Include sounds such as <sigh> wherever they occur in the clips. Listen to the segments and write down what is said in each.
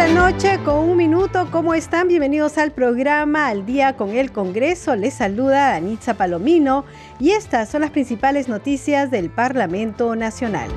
La noche con un minuto. ¿Cómo están? Bienvenidos al programa Al Día con el Congreso. Les saluda Danitza Palomino y estas son las principales noticias del Parlamento Nacional.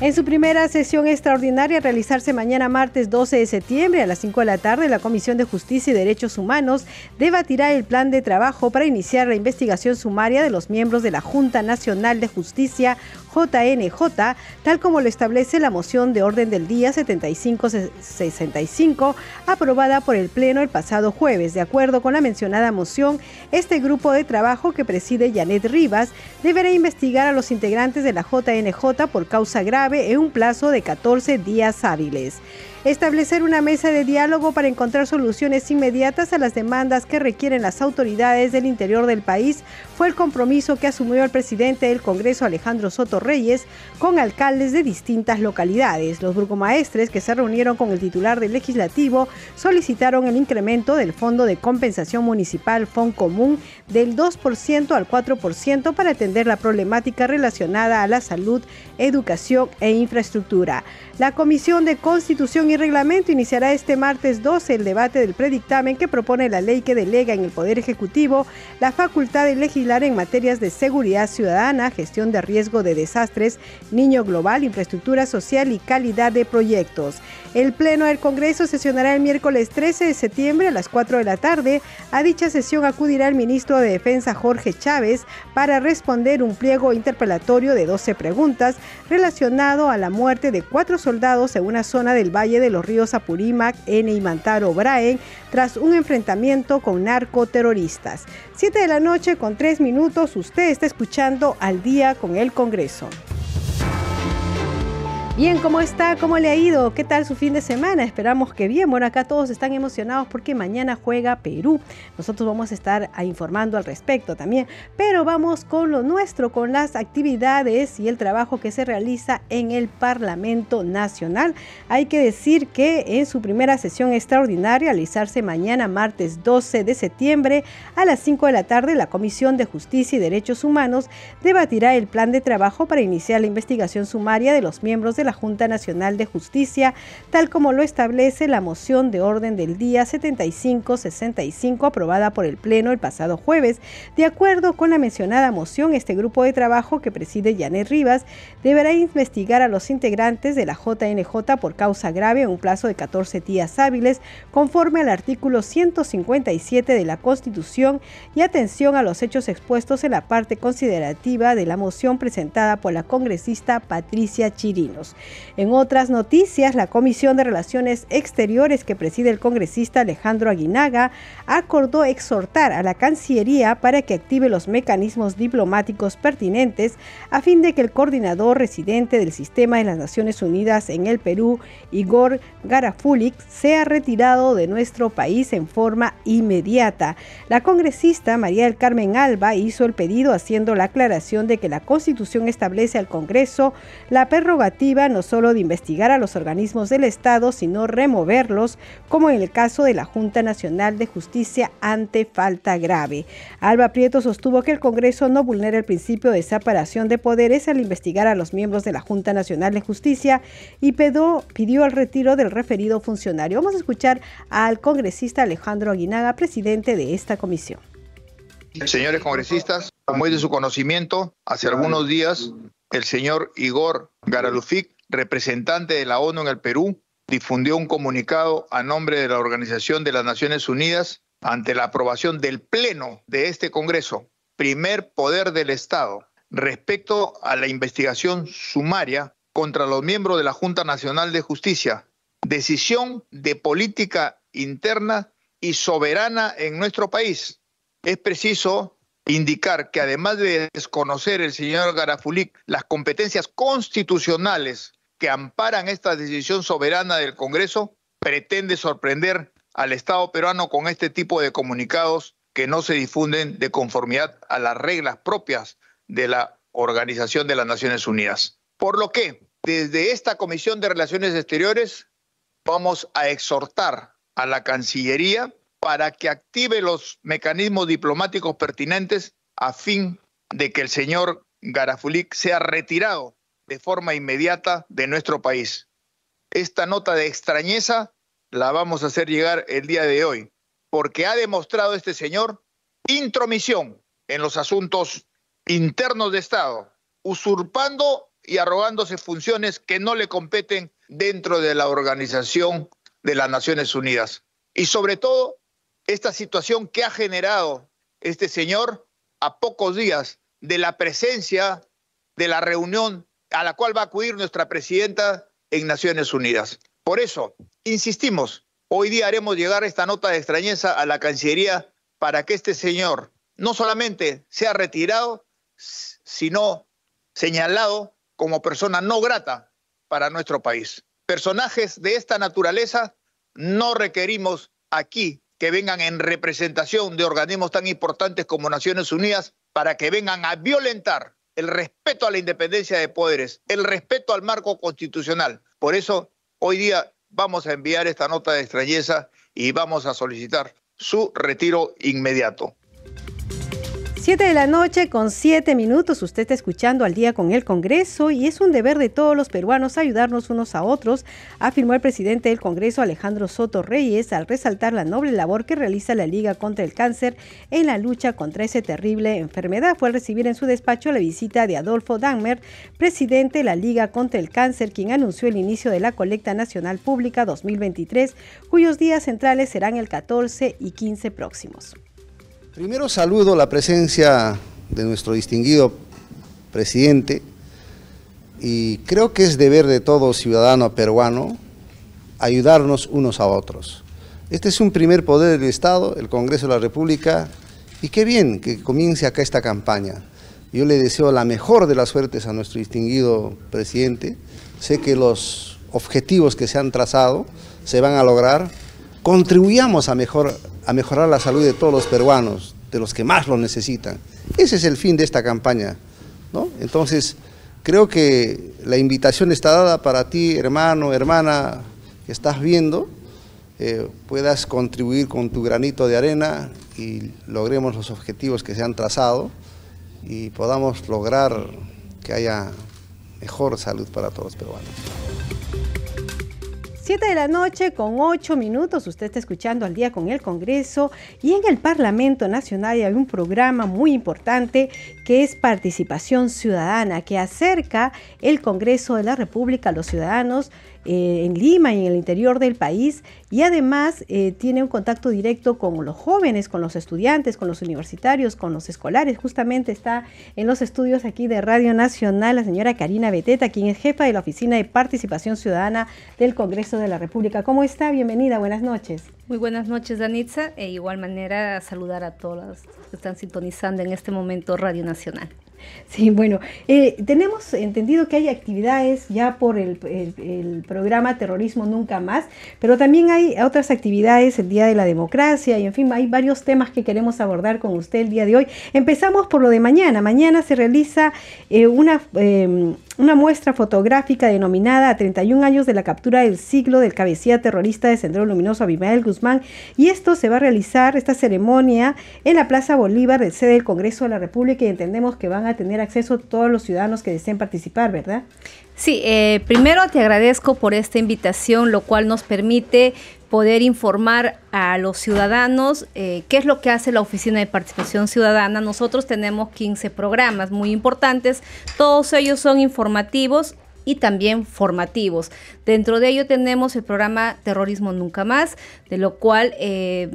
En su primera sesión extraordinaria realizarse mañana martes 12 de septiembre a las 5 de la tarde, la Comisión de Justicia y Derechos Humanos debatirá el plan de trabajo para iniciar la investigación sumaria de los miembros de la Junta Nacional de Justicia JNJ, tal como lo establece la moción de orden del día 7565, aprobada por el Pleno el pasado jueves. De acuerdo con la mencionada moción, este grupo de trabajo que preside Janet Rivas deberá investigar a los integrantes de la JNJ por causa grave en un plazo de 14 días hábiles establecer una mesa de diálogo para encontrar soluciones inmediatas a las demandas que requieren las autoridades del interior del país fue el compromiso que asumió el presidente del Congreso Alejandro Soto Reyes con alcaldes de distintas localidades. Los burgomaestres que se reunieron con el titular del legislativo solicitaron el incremento del Fondo de Compensación Municipal Común del 2% al 4% para atender la problemática relacionada a la salud, educación e infraestructura. La Comisión de Constitución y Reglamento iniciará este martes 12 el debate del predictamen que propone la ley que delega en el Poder Ejecutivo la facultad de legislar en materias de seguridad ciudadana, gestión de riesgo de desastres, niño global, infraestructura social y calidad de proyectos. El Pleno del Congreso sesionará el miércoles 13 de septiembre a las 4 de la tarde. A dicha sesión acudirá el ministro de Defensa Jorge Chávez para responder un pliego interpelatorio de 12 preguntas relacionado a la muerte de cuatro soldados en una zona del Valle de los Ríos Apurímac, N y Mantaro, Braen, tras un enfrentamiento con narcoterroristas. 7 de la noche con 3 minutos, usted está escuchando al día con el Congreso. Bien, ¿cómo está? ¿Cómo le ha ido? ¿Qué tal su fin de semana? Esperamos que bien. Bueno, acá todos están emocionados porque mañana juega Perú. Nosotros vamos a estar informando al respecto también. Pero vamos con lo nuestro, con las actividades y el trabajo que se realiza en el Parlamento Nacional. Hay que decir que en su primera sesión extraordinaria, realizarse mañana martes 12 de septiembre a las 5 de la tarde, la Comisión de Justicia y Derechos Humanos debatirá el plan de trabajo para iniciar la investigación sumaria de los miembros de la Junta Nacional de Justicia, tal como lo establece la moción de orden del día 7565 aprobada por el Pleno el pasado jueves. De acuerdo con la mencionada moción, este grupo de trabajo que preside Janet Rivas deberá investigar a los integrantes de la JNJ por causa grave en un plazo de 14 días hábiles, conforme al artículo 157 de la Constitución y atención a los hechos expuestos en la parte considerativa de la moción presentada por la congresista Patricia Chirinos. En otras noticias, la Comisión de Relaciones Exteriores que preside el congresista Alejandro Aguinaga acordó exhortar a la Cancillería para que active los mecanismos diplomáticos pertinentes a fin de que el coordinador residente del sistema de las Naciones Unidas en el Perú, Igor Garafulik, sea retirado de nuestro país en forma inmediata. La congresista María del Carmen Alba hizo el pedido haciendo la aclaración de que la Constitución establece al Congreso la prerrogativa no solo de investigar a los organismos del Estado, sino removerlos, como en el caso de la Junta Nacional de Justicia ante falta grave. Alba Prieto sostuvo que el Congreso no vulnera el principio de separación de poderes al investigar a los miembros de la Junta Nacional de Justicia y pidió, pidió el retiro del referido funcionario. Vamos a escuchar al congresista Alejandro Aguinaga, presidente de esta comisión. Señores congresistas, como es de su conocimiento, hace algunos días el señor Igor Garalufic representante de la ONU en el Perú, difundió un comunicado a nombre de la Organización de las Naciones Unidas ante la aprobación del Pleno de este Congreso, primer poder del Estado, respecto a la investigación sumaria contra los miembros de la Junta Nacional de Justicia, decisión de política interna y soberana en nuestro país. Es preciso indicar que además de desconocer el señor Garafulik las competencias constitucionales que amparan esta decisión soberana del Congreso, pretende sorprender al Estado peruano con este tipo de comunicados que no se difunden de conformidad a las reglas propias de la Organización de las Naciones Unidas. Por lo que, desde esta Comisión de Relaciones Exteriores, vamos a exhortar a la Cancillería para que active los mecanismos diplomáticos pertinentes a fin de que el señor Garafulik sea retirado de forma inmediata de nuestro país. Esta nota de extrañeza la vamos a hacer llegar el día de hoy, porque ha demostrado este señor intromisión en los asuntos internos de Estado, usurpando y arrogándose funciones que no le competen dentro de la Organización de las Naciones Unidas. Y sobre todo, esta situación que ha generado este señor a pocos días de la presencia de la reunión a la cual va a acudir nuestra presidenta en Naciones Unidas. Por eso, insistimos, hoy día haremos llegar esta nota de extrañeza a la Cancillería para que este señor no solamente sea retirado, sino señalado como persona no grata para nuestro país. Personajes de esta naturaleza no requerimos aquí que vengan en representación de organismos tan importantes como Naciones Unidas para que vengan a violentar el respeto a la independencia de poderes, el respeto al marco constitucional. Por eso, hoy día vamos a enviar esta nota de extrañeza y vamos a solicitar su retiro inmediato. 7 de la noche con 7 minutos, usted está escuchando al día con el Congreso y es un deber de todos los peruanos ayudarnos unos a otros, afirmó el presidente del Congreso Alejandro Soto Reyes al resaltar la noble labor que realiza la Liga contra el Cáncer en la lucha contra esa terrible enfermedad. Fue al recibir en su despacho la visita de Adolfo Dahmer, presidente de la Liga contra el Cáncer, quien anunció el inicio de la colecta nacional pública 2023, cuyos días centrales serán el 14 y 15 próximos. Primero saludo la presencia de nuestro distinguido presidente y creo que es deber de todo ciudadano peruano ayudarnos unos a otros. Este es un primer poder del Estado, el Congreso de la República, y qué bien que comience acá esta campaña. Yo le deseo la mejor de las suertes a nuestro distinguido presidente. Sé que los objetivos que se han trazado se van a lograr. Contribuyamos a mejor a mejorar la salud de todos los peruanos, de los que más lo necesitan. Ese es el fin de esta campaña. ¿no? Entonces, creo que la invitación está dada para ti, hermano, hermana, que estás viendo, eh, puedas contribuir con tu granito de arena y logremos los objetivos que se han trazado y podamos lograr que haya mejor salud para todos los peruanos. 7 de la noche con 8 minutos, usted está escuchando al día con el Congreso y en el Parlamento Nacional hay un programa muy importante que es participación ciudadana, que acerca el Congreso de la República a los ciudadanos eh, en Lima y en el interior del país y además eh, tiene un contacto directo con los jóvenes, con los estudiantes, con los universitarios, con los escolares. Justamente está en los estudios aquí de Radio Nacional la señora Karina Beteta, quien es jefa de la Oficina de Participación Ciudadana del Congreso de la República. ¿Cómo está? Bienvenida, buenas noches. Muy buenas noches, Danitza, e igual manera saludar a todos los que están sintonizando en este momento Radio Nacional. Sí, bueno, eh, tenemos entendido que hay actividades ya por el, programa Terrorismo Nunca Más, pero también hay otras actividades, el Día de la Democracia, y en fin, hay varios temas que queremos abordar con usted el día de hoy. Empezamos por lo de mañana. Mañana se realiza eh, una em, una muestra fotográfica denominada a 31 años de la captura del siglo del cabecilla terrorista de Sendero Luminoso Abimael Guzmán y esto se va a realizar, esta ceremonia, en la Plaza Bolívar, del sede del Congreso de la República y entendemos que van a tener acceso todos los ciudadanos que deseen participar, ¿verdad? Sí, eh, primero te agradezco por esta invitación, lo cual nos permite poder informar a los ciudadanos eh, qué es lo que hace la Oficina de Participación Ciudadana. Nosotros tenemos 15 programas muy importantes, todos ellos son informativos y también formativos. Dentro de ello tenemos el programa Terrorismo Nunca Más, de lo cual eh,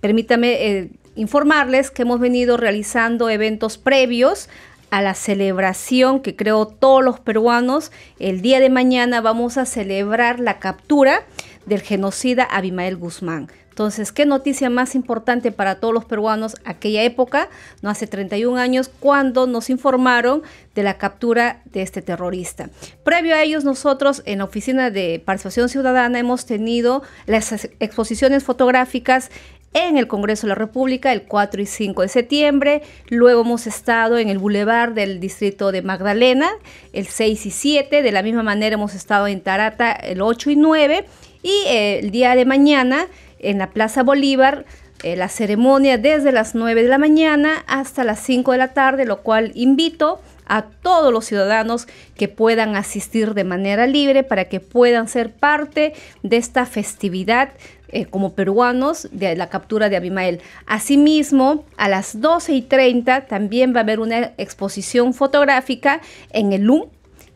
permítame eh, informarles que hemos venido realizando eventos previos a la celebración que creo todos los peruanos. El día de mañana vamos a celebrar la captura del genocida Abimael Guzmán. Entonces, ¿qué noticia más importante para todos los peruanos aquella época, no hace 31 años, cuando nos informaron de la captura de este terrorista? Previo a ellos, nosotros en la Oficina de Participación Ciudadana hemos tenido las exposiciones fotográficas en el Congreso de la República el 4 y 5 de septiembre. Luego hemos estado en el Boulevard del Distrito de Magdalena el 6 y 7. De la misma manera hemos estado en Tarata el 8 y 9. Y eh, el día de mañana en la Plaza Bolívar eh, la ceremonia desde las 9 de la mañana hasta las 5 de la tarde, lo cual invito a todos los ciudadanos que puedan asistir de manera libre para que puedan ser parte de esta festividad eh, como peruanos de la captura de Abimael. Asimismo, a las 12 y 30 también va a haber una exposición fotográfica en el LUM,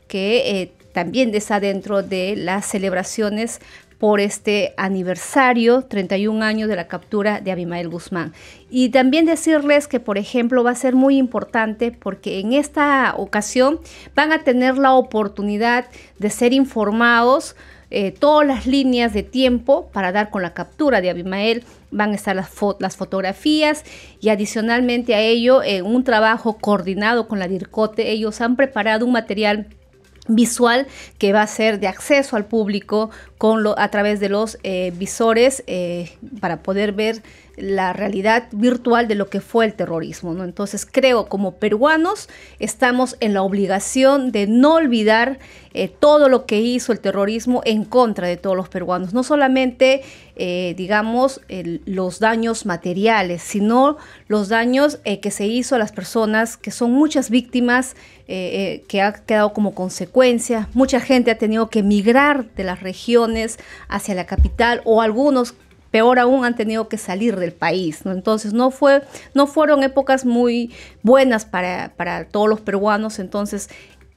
que eh, también está dentro de las celebraciones por este aniversario, 31 años de la captura de Abimael Guzmán. Y también decirles que, por ejemplo, va a ser muy importante porque en esta ocasión van a tener la oportunidad de ser informados eh, todas las líneas de tiempo para dar con la captura de Abimael. Van a estar las, fotografías y adicionalmente a ello, en un trabajo coordinado con la DIRCOTE, ellos han preparado un material visual que va a ser de acceso al público con a través de los eh, visores eh, para poder ver la realidad virtual de lo que fue el terrorismo. ¿no? Entonces creo como peruanos estamos en la obligación de no olvidar eh, todo lo que hizo el terrorismo en contra de todos los peruanos. No solamente, eh, digamos, los daños materiales, sino los daños eh, que se hizo a las personas, que son muchas víctimas que ha quedado como consecuencia. Mucha gente ha tenido que emigrar de las regiones hacia la capital o algunos peor aún han tenido que salir del país, ¿no? Entonces no, fue, no fueron épocas muy buenas para, para todos los peruanos, entonces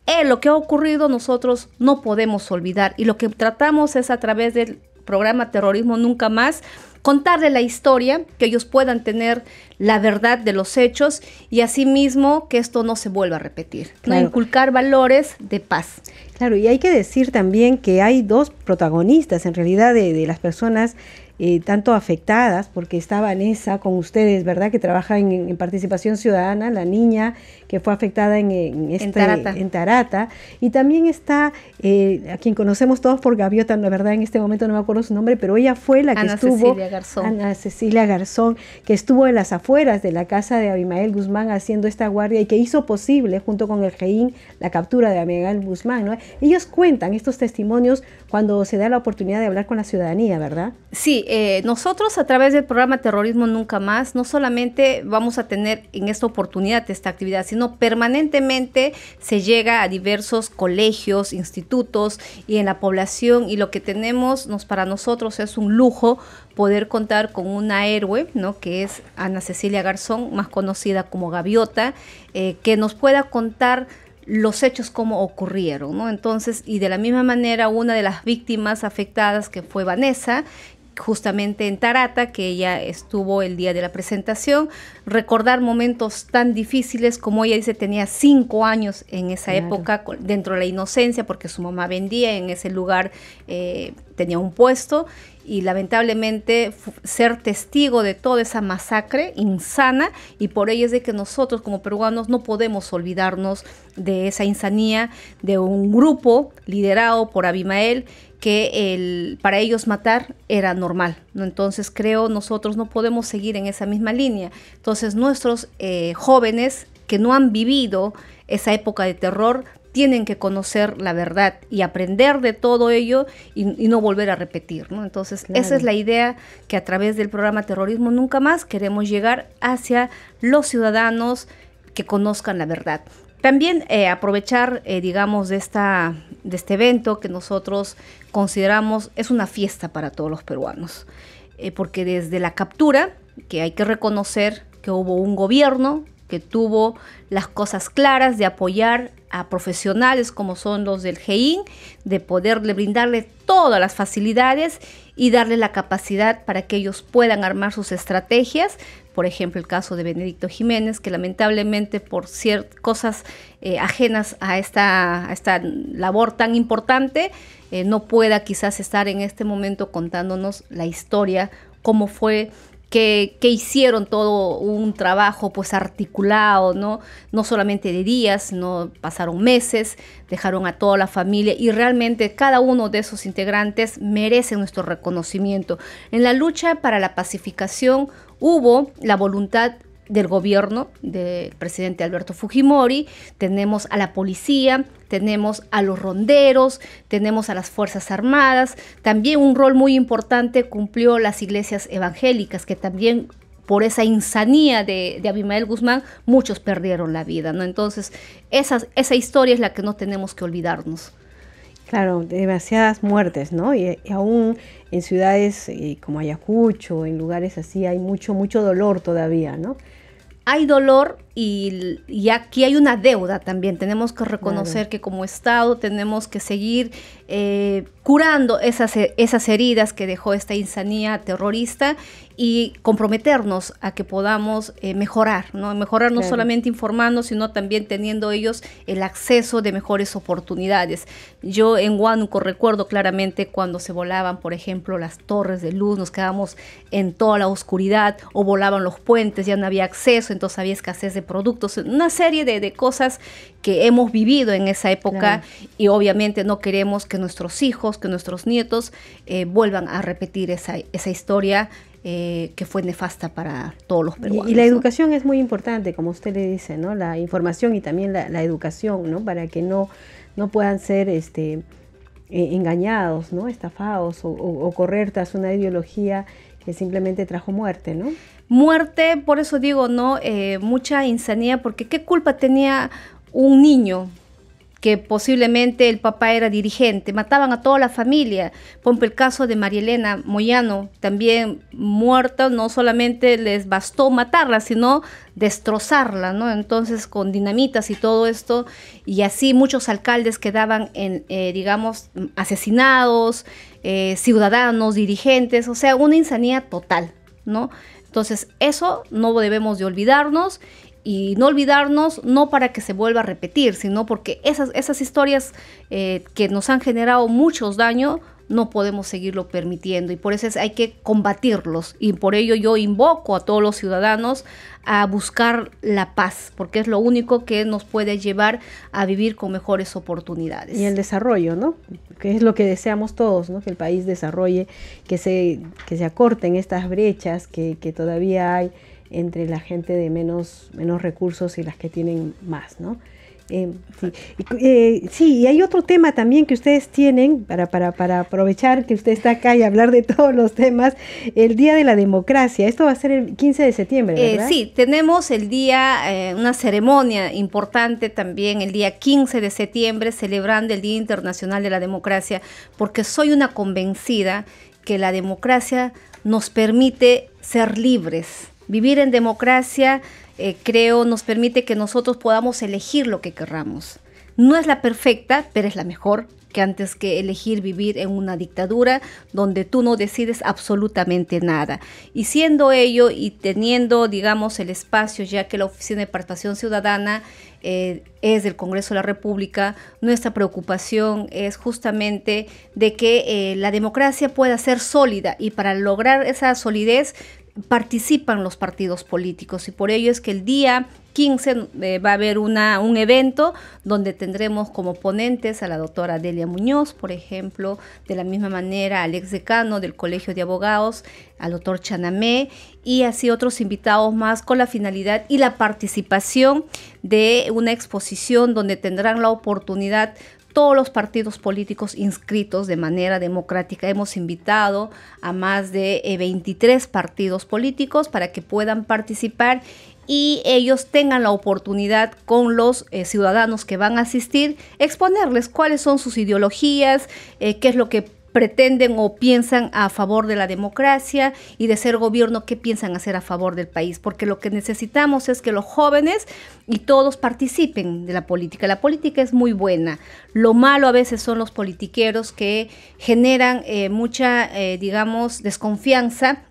eh, lo que ha ocurrido nosotros no podemos olvidar y lo que tratamos es a través del programa Terrorismo Nunca Más, contarle la historia, que ellos puedan tener la verdad de los hechos y asimismo que esto no se vuelva a repetir, ¿no? inculcar valores de paz. Claro, y hay que decir también que hay dos protagonistas en realidad de, de las personas eh, tanto afectadas, porque está Vanessa con ustedes, ¿verdad? Que trabaja en, participación ciudadana, la niña que fue afectada en, en, este, en Tarata. Y también está eh, a quien conocemos todos por Gaviota, la verdad en este momento no me acuerdo su nombre, pero ella fue la que Ana estuvo. Cecilia Garzón. Ana Cecilia Garzón, que estuvo en las afueras de la casa de Abimael Guzmán haciendo esta guardia y que hizo posible, junto con el GEIN, la captura de Abimael Guzmán. ¿no? Ellos cuentan estos testimonios cuando se da la oportunidad de hablar con la ciudadanía, ¿verdad? Sí, eh, nosotros a través del programa Terrorismo Nunca Más, no solamente vamos a tener en esta oportunidad esta actividad, sino permanentemente se llega a diversos colegios, institutos y en la población y lo que tenemos nos, para nosotros es un lujo poder contar con una héroe, ¿no? que es Ana Cecilia Garzón, más conocida como Gaviota, eh, que nos pueda contar los hechos como ocurrieron, ¿no? Entonces, y de la misma manera, una de las víctimas afectadas que fue Vanessa, justamente en Tarata, que ella estuvo el día de la presentación, recordar momentos tan difíciles como ella dice, tenía cinco años en esa época dentro de la inocencia, porque su mamá vendía en ese lugar, eh, tenía un puesto, y lamentablemente ser testigo de toda esa masacre insana, y por ello es de que nosotros como peruanos no podemos olvidarnos de esa insanía de un grupo liderado por Abimael, que el, para ellos matar era normal. ¿no? Entonces creo nosotros no podemos seguir en esa misma línea. Entonces nuestros eh, jóvenes que no han vivido esa época de terror tienen que conocer la verdad y aprender de todo ello y, no volver a repetir. ¿no? Entonces, esa es la idea que a través del programa Terrorismo Nunca Más queremos llegar hacia los ciudadanos que conozcan la verdad. También eh, aprovechar, eh, digamos, de, esta, de este evento que nosotros consideramos es una fiesta para todos los peruanos, eh, porque desde la captura, que hay que reconocer que hubo un gobierno que tuvo las cosas claras de apoyar a profesionales como son los del GEIN, de poderle brindarle todas las facilidades y darle la capacidad para que ellos puedan armar sus estrategias. Por ejemplo el caso de Benedicto Jiménez, que lamentablemente por ciertas cosas eh, ajenas a esta, labor tan importante, eh, no pueda quizás estar en este momento contándonos la historia cómo fue que, hicieron todo un trabajo pues articulado, ¿no? No solamente de días, no pasaron meses, dejaron a toda la familia y realmente cada uno de esos integrantes merece nuestro reconocimiento. En la lucha para la pacificación hubo la voluntad del gobierno del presidente Alberto Fujimori, tenemos a la policía, tenemos a los ronderos, tenemos a las Fuerzas Armadas, también un rol muy importante cumplió las iglesias evangélicas, que también por esa insanía de, Abimael Guzmán, muchos perdieron la vida, ¿no? Entonces, esa, esa historia es la que no tenemos que olvidarnos. Claro, demasiadas muertes, ¿no? Y, aún en ciudades eh, como Ayacucho, en lugares así, hay mucho, mucho dolor todavía, ¿no? hay dolor y, aquí hay una deuda también. Tenemos que reconocer que como Estado tenemos que seguir eh, curando esas, esas heridas que dejó esta insanía terrorista y comprometernos a que podamos eh, mejorar, ¿no? Mejorar no solamente informando, sino también teniendo ellos el acceso de mejores oportunidades. Yo en Huánuco recuerdo claramente cuando se volaban, por ejemplo, las torres de luz, nos quedamos en toda la oscuridad o volaban los puentes, ya no había acceso, entonces había escasez de productos, una serie de, cosas que hemos vivido en esa época y obviamente no queremos que nuestros hijos, que nuestros nietos eh, vuelvan a repetir esa, esa historia eh, que fue nefasta para todos los peruanos. Y, la educación es muy importante, como usted le dice, ¿no? La información y también la, educación, ¿no? Para que no, no puedan ser este, eh, engañados, ¿no? Estafados o, correr tras una ideología que simplemente trajo muerte, ¿no? Muerte, por eso digo, ¿no? Eh, mucha insanía, porque ¿qué culpa tenía un niño que posiblemente el papá era dirigente, mataban a toda la familia. Por el caso de María Elena Moyano, también muerta, no solamente les bastó matarla, sino destrozarla, ¿no? Entonces con dinamitas y todo esto, y así muchos alcaldes quedaban, en, eh, digamos, asesinados, eh, ciudadanos, dirigentes, o sea, una insanía total, ¿no? Entonces, eso no debemos de olvidarnos y no olvidarnos, no para que se vuelva a repetir, sino porque esas, esas historias eh, que nos han generado muchos daños, no podemos seguirlo permitiendo y por eso hay que combatirlos y por ello yo invoco a todos los ciudadanos a buscar la paz porque es lo único que nos puede llevar a vivir con mejores oportunidades. Y el desarrollo, ¿no? Que es lo que deseamos todos, ¿no? Que el país desarrolle, que se, que se acorten estas brechas que, que todavía hay entre la gente de menos, menos recursos y las que tienen más, ¿no? Eh, sí. Y, eh, sí, y hay otro tema también que ustedes tienen para, para, para, aprovechar que usted está acá y hablar de <laughs> todos los temas, el Día de la Democracia. Esto va a ser el 15 de septiembre, eh, ¿verdad? sí, tenemos el día, una ceremonia importante también, el día 15 de septiembre, celebrando el Día Internacional de la Democracia, porque soy una convencida que la democracia nos permite ser libres Vivir en democracia, eh, creo, nos permite que nosotros podamos elegir lo que querramos. No es la perfecta, pero es la mejor que antes que elegir vivir en una dictadura donde tú no decides absolutamente nada. Y siendo ello y teniendo, digamos, el espacio, ya que la Oficina de Participación Ciudadana eh, es del Congreso de la República, nuestra preocupación es justamente de que eh, la democracia pueda ser sólida y para lograr esa solidez participan los partidos políticos y por ello es que el día 15 eh, va a haber una, un evento donde tendremos como ponentes a la doctora Delia Muñoz, por ejemplo, de la misma manera al ex decano del Colegio de Abogados, al doctor Chanamé y así otros invitados más con la finalidad y la participación de una exposición donde tendrán la oportunidad todos los partidos políticos inscritos de manera democrática. Hemos invitado a más de 23 eh, partidos políticos para que puedan participar y ellos tengan la oportunidad con los eh, ciudadanos que van a asistir, exponerles cuáles son sus ideologías, eh, qué es lo que pretenden o piensan a favor de la democracia y de ser gobierno, qué piensan hacer a favor del país, porque lo que necesitamos es que los jóvenes y todos participen de la política. La política es muy buena. Lo malo a veces son los politiqueros que generan eh, mucha, eh, digamos, desconfianza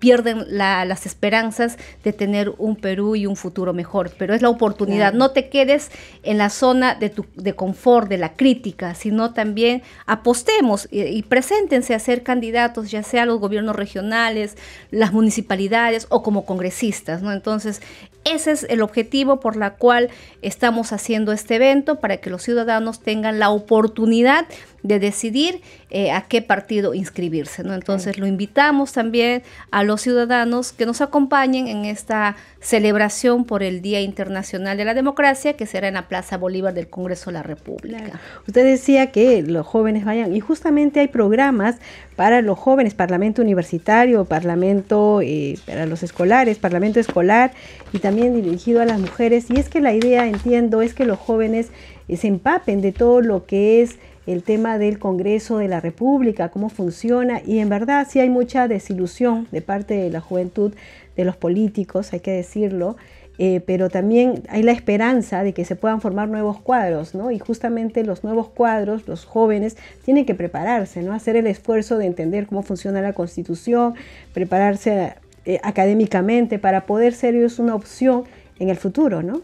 pierden las esperanzas de tener un Perú y un futuro mejor. Pero es la oportunidad. No te quedes en la zona de, tu, de confort, de la crítica, sino también apostemos y, y preséntense a ser candidatos, ya sea los gobiernos regionales, las municipalidades o como congresistas. ¿no? Entonces, ese es el objetivo por la cual estamos haciendo este evento, para que los ciudadanos tengan la oportunidad de decidir eh, a qué partido inscribirse. ¿no? Entonces lo invitamos también a los ciudadanos que nos acompañen en esta celebración por el Día Internacional de la Democracia, que será en la Plaza Bolívar del Congreso de la República. Usted decía que los jóvenes vayan, y justamente hay programas para los jóvenes, Parlamento Universitario, Parlamento eh, para los escolares, Parlamento Escolar, y también dirigido a las mujeres. Y es que la idea, entiendo, es que los jóvenes eh, se empapen de todo lo que es el tema del Congreso de la República, cómo funciona, y en verdad sí hay mucha desilusión de parte de la juventud, de los políticos, hay que decirlo, eh, pero también hay la esperanza de que se puedan formar nuevos cuadros, ¿no? Y justamente los nuevos cuadros, los jóvenes, tienen que prepararse, ¿no? Hacer el esfuerzo de entender cómo funciona la Constitución, prepararse eh, académicamente para poder ser ellos una opción en el futuro, ¿no?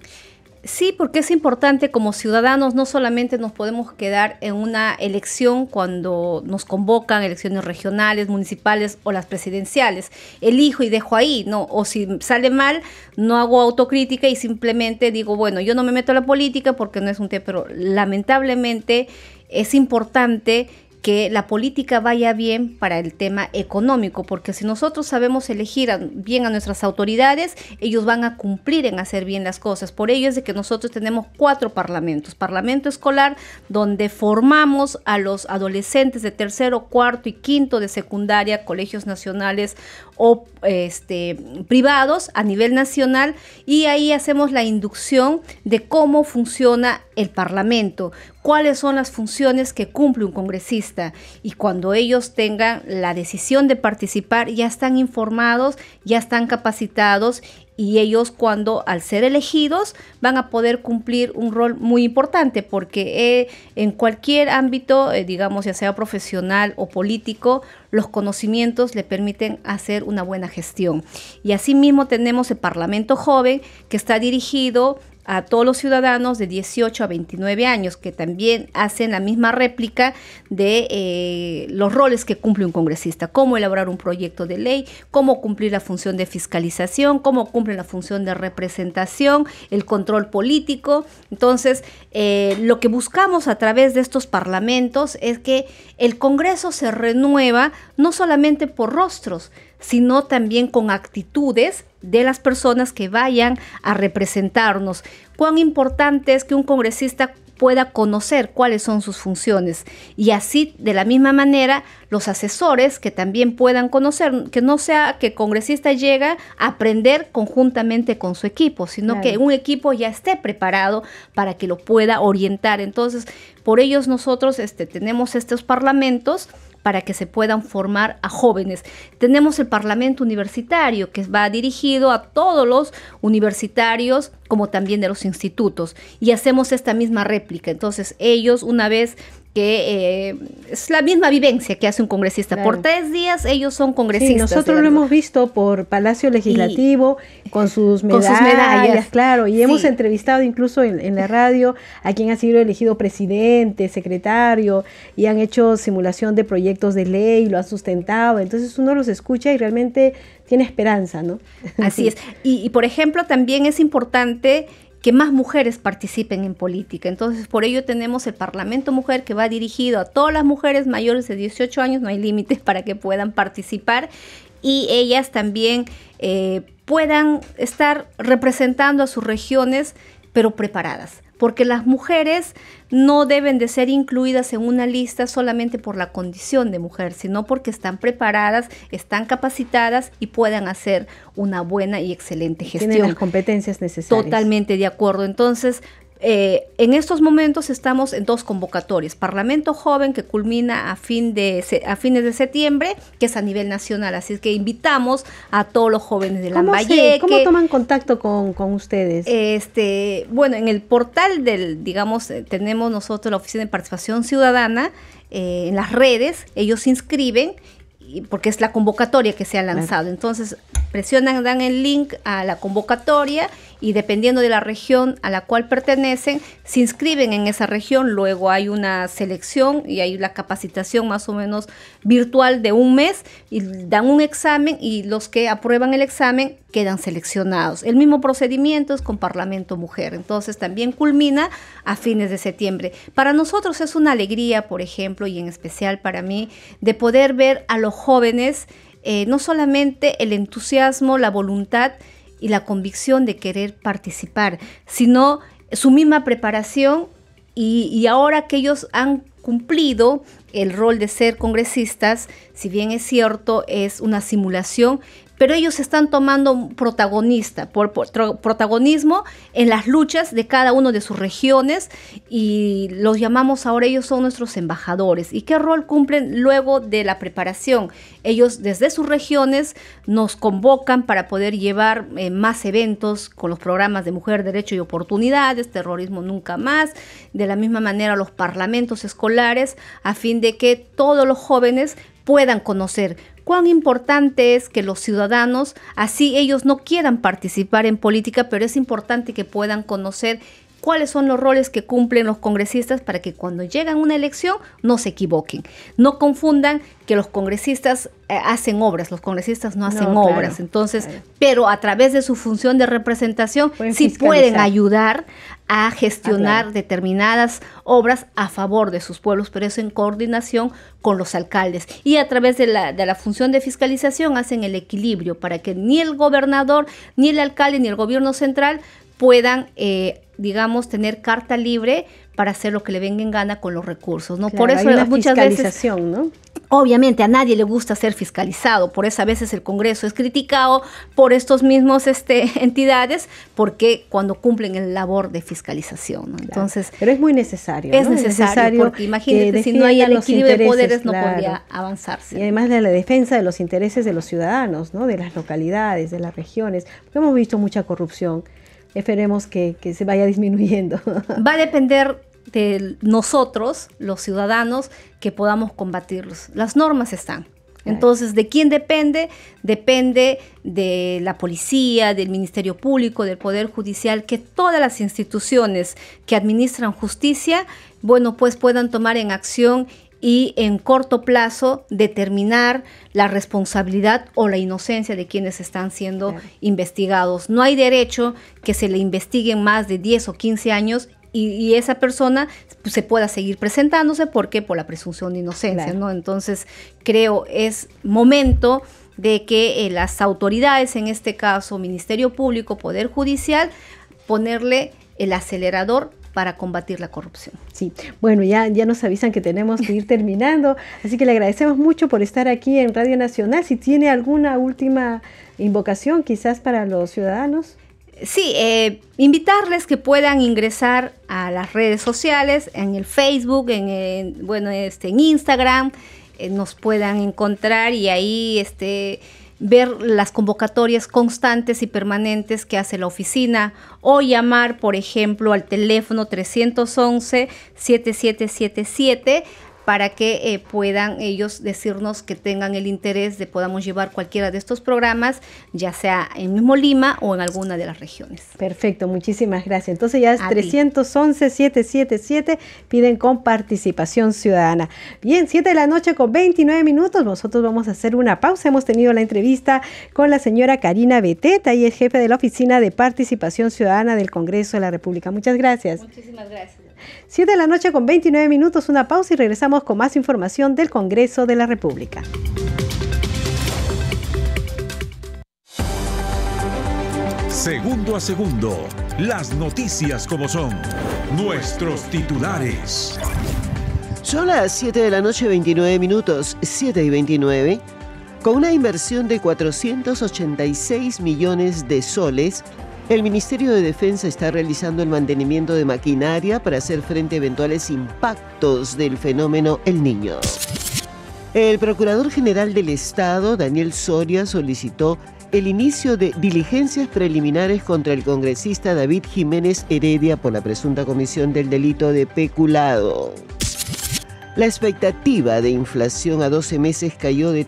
Sí, porque es importante como ciudadanos, no solamente nos podemos quedar en una elección cuando nos convocan elecciones regionales, municipales o las presidenciales. Elijo y dejo ahí, ¿no? O si sale mal, no hago autocrítica y simplemente digo, bueno, yo no me meto a la política porque no es un tema, pero lamentablemente es importante que la política vaya bien para el tema económico, porque si nosotros sabemos elegir bien a nuestras autoridades, ellos van a cumplir en hacer bien las cosas. Por ello es de que nosotros tenemos cuatro parlamentos. Parlamento escolar, donde formamos a los adolescentes de tercero, cuarto y quinto de secundaria, colegios nacionales o este, privados a nivel nacional y ahí hacemos la inducción de cómo funciona el Parlamento, cuáles son las funciones que cumple un congresista y cuando ellos tengan la decisión de participar ya están informados, ya están capacitados y ellos cuando al ser elegidos van a poder cumplir un rol muy importante porque eh, en cualquier ámbito, eh, digamos ya sea profesional o político, los conocimientos le permiten hacer una buena gestión. Y asimismo tenemos el Parlamento Joven que está dirigido a todos los ciudadanos de 18 a 29 años que también hacen la misma réplica de eh, los roles que cumple un congresista, cómo elaborar un proyecto de ley, cómo cumplir la función de fiscalización, cómo cumple la función de representación, el control político. Entonces, eh, lo que buscamos a través de estos parlamentos es que el Congreso se renueva no solamente por rostros, sino también con actitudes de las personas que vayan a representarnos. Cuán importante es que un congresista pueda conocer cuáles son sus funciones y así de la misma manera los asesores que también puedan conocer, que no sea que el congresista llega a aprender conjuntamente con su equipo, sino que un equipo ya esté preparado para que lo pueda orientar. Entonces, por ellos nosotros este, tenemos estos parlamentos para que se puedan formar a jóvenes. Tenemos el Parlamento Universitario, que va dirigido a todos los universitarios, como también de los institutos, y hacemos esta misma réplica. Entonces, ellos, una vez que eh, es la misma vivencia que hace un congresista. Por tres días ellos son congresistas. nosotros lo hemos visto por Palacio Legislativo, con, sus medallas, claro, y hemos entrevistado incluso en, la radio a quien ha sido elegido presidente, secretario, y han hecho simulación de proyectos de ley, lo han sustentado, entonces uno los escucha y realmente tiene esperanza, ¿no? Así es. <laughs> Y, y por ejemplo, también es importante que más mujeres participen en política. Entonces, por ello tenemos el Parlamento Mujer que va dirigido a todas las mujeres mayores de 18 años, no hay límites para que puedan participar y ellas también eh, puedan estar representando a sus regiones, pero preparadas porque las mujeres no deben de ser incluidas en una lista solamente por la condición de mujer, sino porque están preparadas, están capacitadas y puedan hacer una buena y excelente gestión. Tienen las competencias necesarias. Totalmente de acuerdo. Entonces, eh, en estos momentos estamos en dos convocatorias. Parlamento Joven que culmina a, fin de, a fines de septiembre, que es a nivel nacional. Así es que invitamos a todos los jóvenes de Lambayeque. ¿Cómo toman contacto con, ustedes? Este, bueno, en el portal del, digamos, eh, tenemos nosotros la Oficina de Participación Ciudadana, eh, en las redes, ellos se inscriben porque es la convocatoria que se ha lanzado. Entonces, presionan, dan el link a la convocatoria y dependiendo de la región a la cual pertenecen, se inscriben en esa región, luego hay una selección y hay la capacitación más o menos virtual de un mes y dan un examen y los que aprueban el examen quedan seleccionados. El mismo procedimiento es con Parlamento Mujer, entonces también culmina a fines de septiembre. Para nosotros es una alegría, por ejemplo, y en especial para mí, de poder ver a los jóvenes eh, no solamente el entusiasmo, la voluntad y la convicción de querer participar, sino su misma preparación y, y ahora que ellos han cumplido el rol de ser congresistas, si bien es cierto, es una simulación, pero ellos están tomando protagonista, por, protagonismo en las luchas de cada uno de sus regiones y los llamamos ahora, ellos son nuestros embajadores. ¿Y qué rol cumplen luego de la preparación? Ellos desde sus regiones nos convocan para poder llevar eh, más eventos con los programas de Mujer, Derecho y Oportunidades, Terrorismo Nunca Más, de la misma manera los parlamentos escolares, a fin de que todos los jóvenes puedan conocer cuán importante es que los ciudadanos, así ellos no quieran participar en política, pero es importante que puedan conocer cuáles son los roles que cumplen los congresistas para que cuando llegan a una elección no se equivoquen. No confundan que los congresistas eh, hacen obras, los congresistas no hacen obras. Entonces, pero a través de su función de representación sí pueden ayudar a gestionar ah, determinadas obras a favor de sus pueblos, pero eso en coordinación con los alcaldes. Y a través de la, de la función de fiscalización hacen el equilibrio para que ni el gobernador, ni el alcalde, ni el gobierno central puedan, eh, digamos, tener carta libre para hacer lo que le venga en gana con los recursos, ¿no? por eso hay una muchas fiscalización, ¿no? Obviamente a nadie le gusta ser fiscalizado, por eso a veces el Congreso es criticado por estos mismos este, <laughs> entidades, porque cuando cumplen el labor de fiscalización. ¿no? Entonces, pero es muy necesario. Es necesario, porque imagínate si no hay el equilibrio de poderes no podría avanzarse. Y además de la defensa de los intereses de los ciudadanos, ¿no? de las localidades, de las regiones, porque hemos visto mucha corrupción esperemos que, se vaya <laughs> disminuyendo. Va a depender de nosotros, los ciudadanos, que podamos combatirlos. Las normas están. Entonces, ¿de quién depende? Depende de la policía, del Ministerio Público, del Poder Judicial, que todas las instituciones que administran justicia, bueno, pues puedan tomar en acción y en corto plazo determinar la responsabilidad o la inocencia de quienes están siendo investigados. No hay derecho que se le investiguen más de 10 o 15 años y, esa persona pues, se pueda seguir presentándose porque por la presunción de inocencia, ¿no? Entonces, creo es momento de que eh, las autoridades, en este caso Ministerio Público, Poder Judicial, ponerle el acelerador para combatir la corrupción. Sí, bueno, ya, ya nos avisan que tenemos que ir <laughs> terminando, así que le agradecemos mucho por estar aquí en Radio Nacional. Si tiene alguna última invocación quizás para los ciudadanos. Sí, eh, invitarles que puedan ingresar a las redes sociales, en el Facebook, en, bueno, este, en Instagram, eh, nos puedan encontrar y ahí este, ver las convocatorias constantes y permanentes que hace la oficina o llamar, por ejemplo, al teléfono 311 7777 para que eh, puedan ellos decirnos que tengan el interés de podamos llevar cualquiera de estos programas, ya sea en mismo Lima o en alguna de las regiones. Perfecto, muchísimas gracias. Entonces ya es 311-777, piden con participación ciudadana. Bien, 7 de la noche con 29 minutos, nosotros vamos a hacer una pausa. Hemos tenido la entrevista con la señora Karina Beteta, y es jefe de la Oficina de Participación Ciudadana del Congreso de la República. Muchas gracias. Muchísimas gracias. 7 de la noche con 29 minutos, una pausa y regresamos con más información del Congreso de la República. Segundo a segundo, las noticias como son, nuestros titulares. Son las 7 de la noche 29 minutos, 7 y 29, con una inversión de 486 millones de soles el Ministerio de Defensa está realizando el mantenimiento de maquinaria para hacer frente a eventuales impactos del fenómeno El Niño. El Procurador General del Estado, Daniel Soria, solicitó el inicio de diligencias preliminares contra el congresista David Jiménez Heredia por la presunta comisión del delito de peculado. La expectativa de inflación a 12 meses cayó de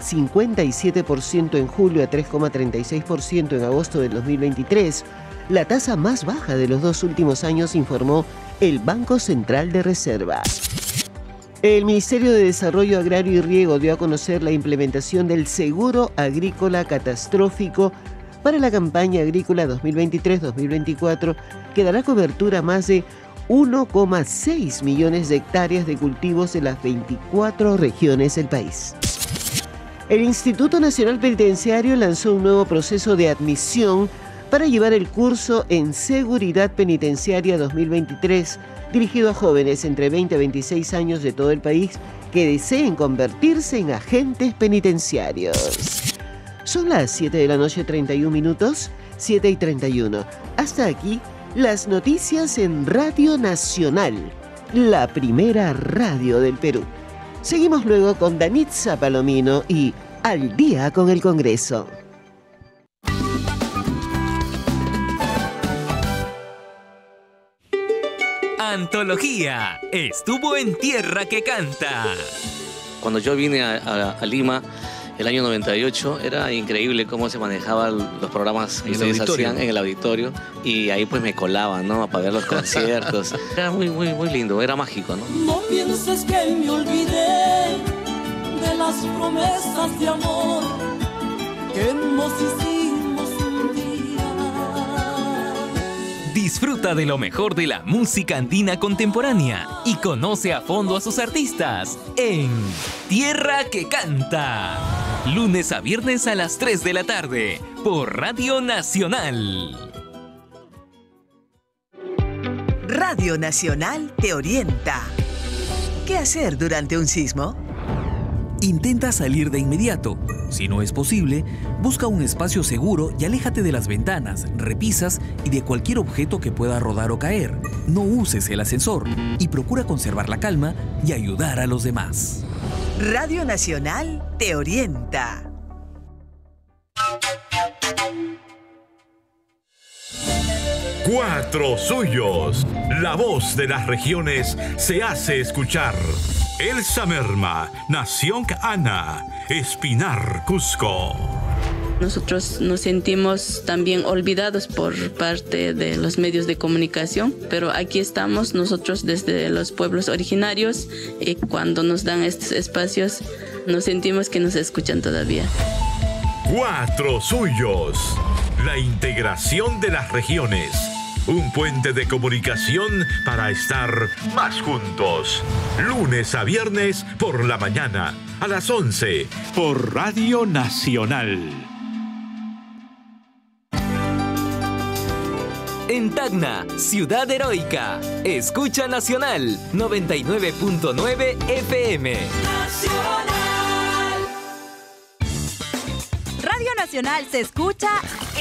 3,57% en julio a 3,36% en agosto del 2023, la tasa más baja de los dos últimos años, informó el Banco Central de Reservas. El Ministerio de Desarrollo Agrario y Riego dio a conocer la implementación del Seguro Agrícola Catastrófico para la campaña agrícola 2023-2024, que dará cobertura a más de 1,6 millones de hectáreas de cultivos en las 24 regiones del país. El Instituto Nacional Penitenciario lanzó un nuevo proceso de admisión para llevar el curso en Seguridad Penitenciaria 2023 dirigido a jóvenes entre 20 y 26 años de todo el país que deseen convertirse en agentes penitenciarios. Son las 7 de la noche 31 minutos, 7 y 31. Hasta aquí las noticias en Radio Nacional, la primera radio del Perú. Seguimos luego con Danitza Palomino y Al día con el Congreso. Antología estuvo en Tierra que Canta. Cuando yo vine a, Lima el año 98 era increíble cómo se manejaban los programas que se hacían en el auditorio y ahí pues me colaban, ¿no? Para ver los <laughs> conciertos. era muy, muy, muy lindo, era mágico, ¿no? No pienses que me olvidé de las promesas de amor que nos Disfruta de lo mejor de la música andina contemporánea y conoce a fondo a sus artistas en Tierra que Canta. Lunes a viernes a las 3 de la tarde por Radio Nacional. Radio Nacional te orienta. ¿Qué hacer durante un sismo? Intenta salir de inmediato. Si no es posible, busca un espacio seguro y aléjate de las ventanas, repisas y de cualquier objeto que pueda rodar o caer. No uses el ascensor y procura conservar la calma y ayudar a los demás. Radio Nacional te orienta. Cuatro suyos. La voz de las regiones se hace escuchar. Elsa Merma, Nación Ana, Espinar, Cusco. Nosotros nos sentimos también olvidados por parte de los medios de comunicación, pero aquí estamos nosotros desde los pueblos originarios y cuando nos dan estos espacios nos sentimos que nos escuchan todavía. Cuatro suyos. La integración de las regiones un puente de comunicación para estar más juntos. Lunes a viernes por la mañana, a las 11, por Radio Nacional. En Tacna, Ciudad Heroica, Escucha Nacional 99.9 FM. Nacional. Radio Nacional se escucha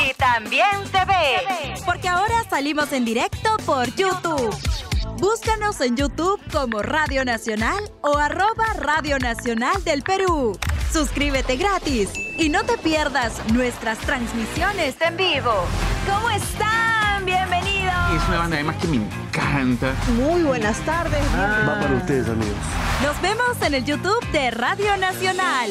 y también se ve. Porque ahora salimos en directo por YouTube. Búscanos en YouTube como Radio Nacional o arroba Radio Nacional del Perú. Suscríbete gratis y no te pierdas nuestras transmisiones en vivo. ¿Cómo están? Bienvenidos. Es una banda además que me encanta. Muy buenas tardes. Va para ustedes, amigos. Nos vemos en el YouTube de Radio Nacional.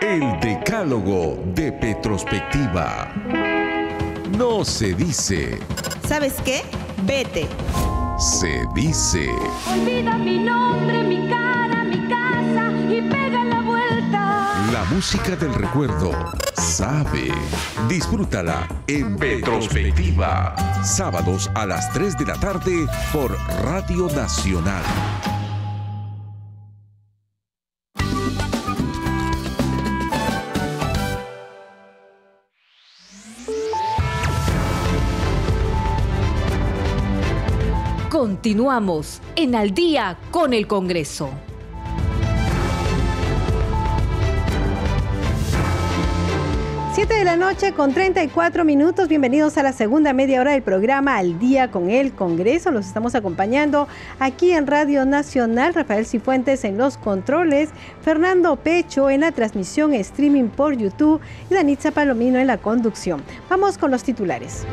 El decálogo de Petrospectiva. No se dice. ¿Sabes qué? Vete. Se dice. Olvida mi nombre, mi cara, La música del recuerdo sabe. Disfrútala en Petrospectiva. Sábados a las 3 de la tarde por Radio Nacional. Continuamos en Al día con el Congreso. Siete de la noche con 34 minutos. Bienvenidos a la segunda media hora del programa Al Día con el Congreso. Los estamos acompañando aquí en Radio Nacional. Rafael Cifuentes en los controles, Fernando Pecho en la transmisión streaming por YouTube y Danitza Palomino en la conducción. Vamos con los titulares.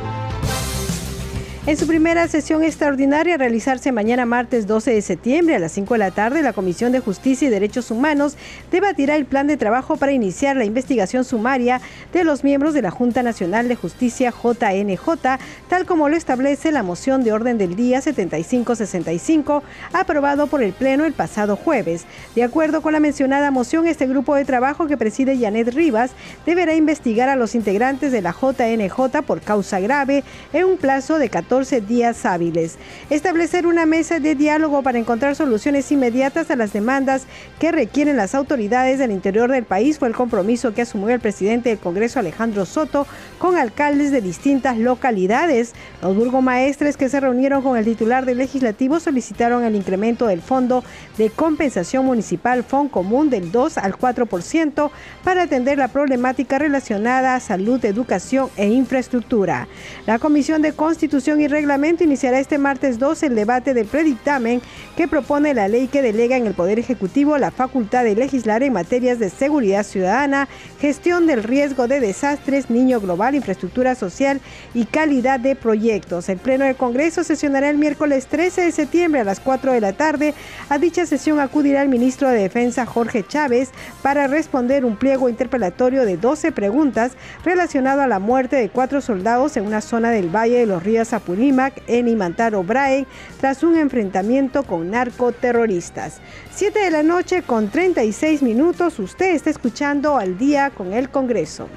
En su primera sesión extraordinaria a realizarse mañana martes 12 de septiembre a las 5 de la tarde, la Comisión de Justicia y Derechos Humanos debatirá el plan de trabajo para iniciar la investigación sumaria de los miembros de la Junta Nacional de Justicia JNJ, tal como lo establece la moción de orden del día 7565 aprobado por el Pleno el pasado jueves. De acuerdo con la mencionada moción, este grupo de trabajo que preside Janet Rivas deberá investigar a los integrantes de la JNJ por causa grave en un plazo de 14 días hábiles. Establecer una mesa de diálogo para encontrar soluciones inmediatas a las demandas que requieren las autoridades del interior del país fue el compromiso que asumió el presidente del Congreso Alejandro Soto con alcaldes de distintas localidades. Los burgomaestres que se reunieron con el titular del legislativo solicitaron el incremento del fondo de compensación municipal FON común del 2 al 4% para atender la problemática relacionada a salud, educación e infraestructura. La Comisión de Constitución y reglamento iniciará este martes 2 el debate del predictamen que propone la ley que delega en el Poder Ejecutivo la facultad de legislar en materias de seguridad ciudadana, gestión del riesgo de desastres, niño global, infraestructura social y calidad de proyectos. El Pleno del Congreso sesionará el miércoles 13 de septiembre a las 4 de la tarde. A dicha sesión acudirá el ministro de Defensa Jorge Chávez para responder un pliego interpelatorio de 12 preguntas relacionado a la muerte de cuatro soldados en una zona del Valle de los Ríos Apurímac en Imantaro Brae tras un enfrentamiento con narcoterroristas. 7 de la noche con 36 minutos, usted está escuchando al día con el Congreso.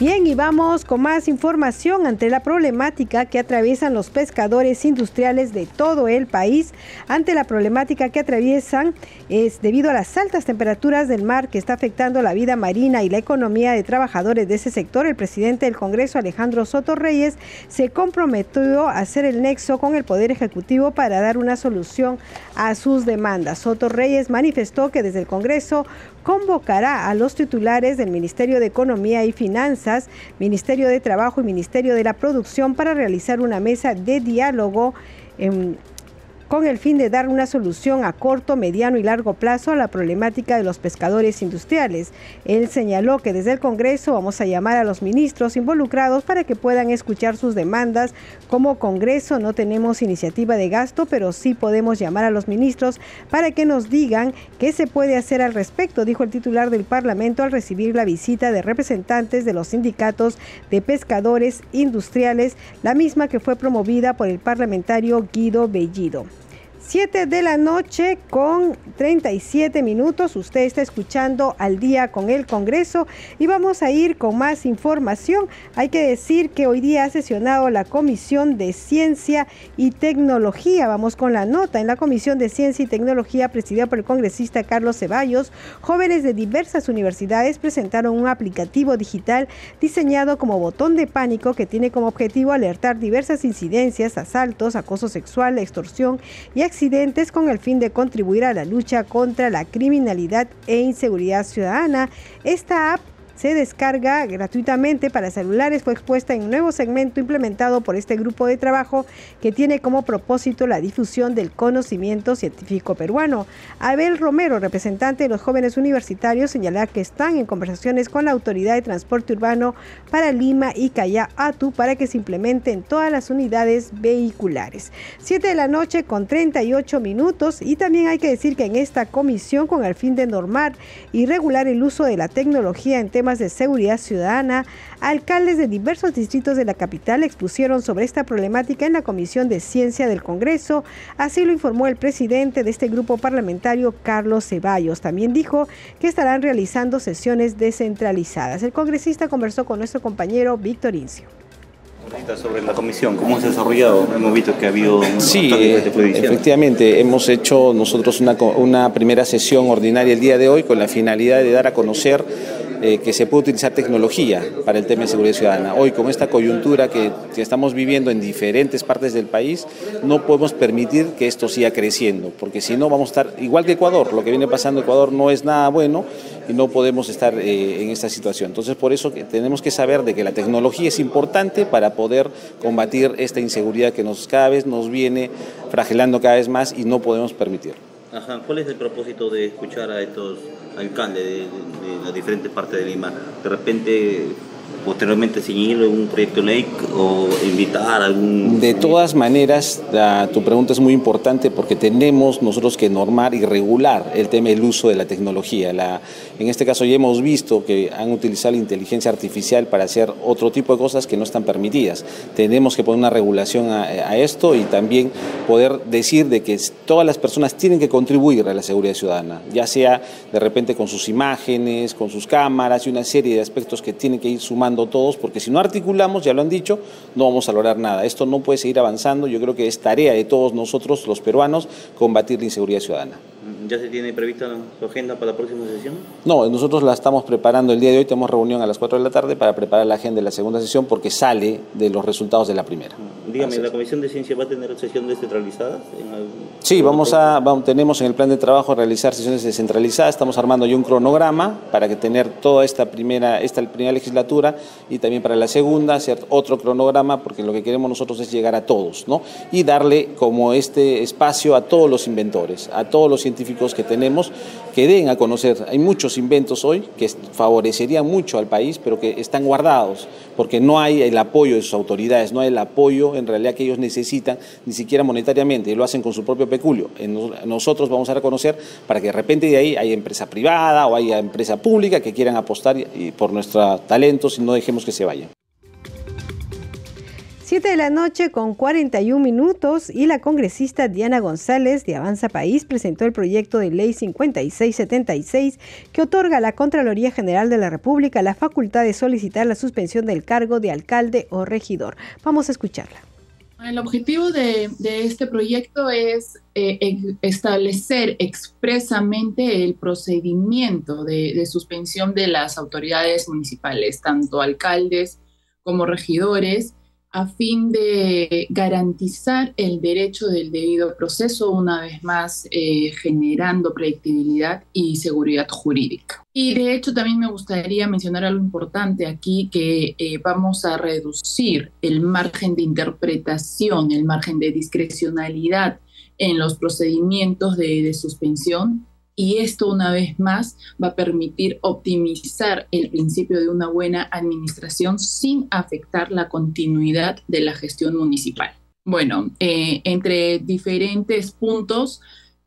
Bien, y vamos con más información ante la problemática que atraviesan los pescadores industriales de todo el país. Ante la problemática que atraviesan es debido a las altas temperaturas del mar que está afectando la vida marina y la economía de trabajadores de ese sector, el presidente del Congreso, Alejandro Soto Reyes, se comprometió a hacer el nexo con el Poder Ejecutivo para dar una solución a sus demandas. Soto Reyes manifestó que desde el Congreso convocará a los titulares del Ministerio de Economía y Finanzas, Ministerio de Trabajo y Ministerio de la Producción para realizar una mesa de diálogo en con el fin de dar una solución a corto, mediano y largo plazo a la problemática de los pescadores industriales. Él señaló que desde el Congreso vamos a llamar a los ministros involucrados para que puedan escuchar sus demandas. Como Congreso no tenemos iniciativa de gasto, pero sí podemos llamar a los ministros para que nos digan qué se puede hacer al respecto, dijo el titular del Parlamento al recibir la visita de representantes de los sindicatos de pescadores industriales, la misma que fue promovida por el parlamentario Guido Bellido. 7 de la noche con 37 minutos. Usted está escuchando al día con el Congreso y vamos a ir con más información. Hay que decir que hoy día ha sesionado la Comisión de Ciencia y Tecnología. Vamos con la nota. En la Comisión de Ciencia y Tecnología presidida por el congresista Carlos Ceballos, jóvenes de diversas universidades presentaron un aplicativo digital diseñado como botón de pánico que tiene como objetivo alertar diversas incidencias, asaltos, acoso sexual, extorsión y accidentes con el fin de contribuir a la lucha contra la criminalidad e inseguridad ciudadana. Esta app se descarga gratuitamente para celulares. Fue expuesta en un nuevo segmento implementado por este grupo de trabajo que tiene como propósito la difusión del conocimiento científico peruano. Abel Romero, representante de los jóvenes universitarios, señala que están en conversaciones con la Autoridad de Transporte Urbano para Lima y Callá Atu para que se implementen todas las unidades vehiculares. 7 de la noche con 38 minutos y también hay que decir que en esta comisión con el fin de normar y regular el uso de la tecnología en temas de seguridad ciudadana, alcaldes de diversos distritos de la capital expusieron sobre esta problemática en la Comisión de Ciencia del Congreso. Así lo informó el presidente de este grupo parlamentario, Carlos Ceballos. También dijo que estarán realizando sesiones descentralizadas. El congresista conversó con nuestro compañero Víctor Incio sobre la comisión, ¿cómo se ha desarrollado? Hemos visto que ha habido Sí, efectivamente, hemos hecho nosotros una, una primera sesión ordinaria el día de hoy con la finalidad de dar a conocer eh, que se puede utilizar tecnología para el tema de seguridad ciudadana. Hoy, con esta coyuntura que, estamos viviendo en diferentes partes del país, no podemos permitir que esto siga creciendo, porque si no vamos a estar igual que Ecuador. Lo que viene pasando en Ecuador no es nada bueno y no podemos estar eh, en esta situación. Entonces, por eso tenemos que saber de que la tecnología es importante para poder combatir esta inseguridad que nos cada vez nos viene fragilando cada vez más y no podemos permitirlo. Ajá. ¿Cuál es el propósito de escuchar a estos alcaldes de, las diferentes partes de Lima? De repente posteriormente seguirlo en un proyecto ley o invitar a algún... De todas maneras, tu pregunta es muy importante porque tenemos nosotros que normar y regular el tema del uso de la tecnología. La, en este caso ya hemos visto que han utilizado la inteligencia artificial para hacer otro tipo de cosas que no están permitidas. Tenemos que poner una regulación a, a esto y también poder decir de que todas las personas tienen que contribuir a la seguridad ciudadana, ya sea de repente con sus imágenes, con sus cámaras y una serie de aspectos que tienen que ir sumando todos, porque si no articulamos, ya lo han dicho, no vamos a lograr nada. Esto no puede seguir avanzando, yo creo que es tarea de todos nosotros, los peruanos, combatir la inseguridad ciudadana. ¿Ya se tiene prevista su agenda para la próxima sesión? No, nosotros la estamos preparando el día de hoy, tenemos reunión a las 4 de la tarde para preparar la agenda de la segunda sesión porque sale de los resultados de la primera. Dígame, ¿la Comisión de Ciencia va a tener sesión descentralizada? Sí, vamos a, tenemos en el plan de trabajo realizar sesiones descentralizadas, estamos armando ya un cronograma para que tener toda esta primera, esta primera legislatura y también para la segunda hacer otro cronograma porque lo que queremos nosotros es llegar a todos, ¿no? Y darle como este espacio a todos los inventores, a todos los científicos que tenemos, que den a conocer. Hay muchos inventos hoy que favorecerían mucho al país, pero que están guardados, porque no hay el apoyo de sus autoridades, no hay el apoyo en realidad que ellos necesitan, ni siquiera monetariamente, y lo hacen con su propio peculio. Nosotros vamos a reconocer para que de repente de ahí haya empresa privada o haya empresa pública que quieran apostar por nuestros talentos y no dejemos que se vayan. 7 de la noche con 41 minutos y la congresista Diana González de Avanza País presentó el proyecto de ley 5676 que otorga a la Contraloría General de la República la facultad de solicitar la suspensión del cargo de alcalde o regidor. Vamos a escucharla. El objetivo de, este proyecto es eh, establecer expresamente el procedimiento de suspensión de las autoridades municipales, tanto alcaldes como regidores, a fin de garantizar el derecho del debido proceso, una vez más eh, generando predictibilidad y seguridad jurídica. Y de hecho también me gustaría mencionar algo importante aquí, que eh, vamos a reducir el margen de interpretación, el margen de discrecionalidad en los procedimientos de suspensión y esto una vez más va a permitir optimizar el principio de una buena administración sin afectar la continuidad de la gestión municipal. Bueno, eh, entre diferentes puntos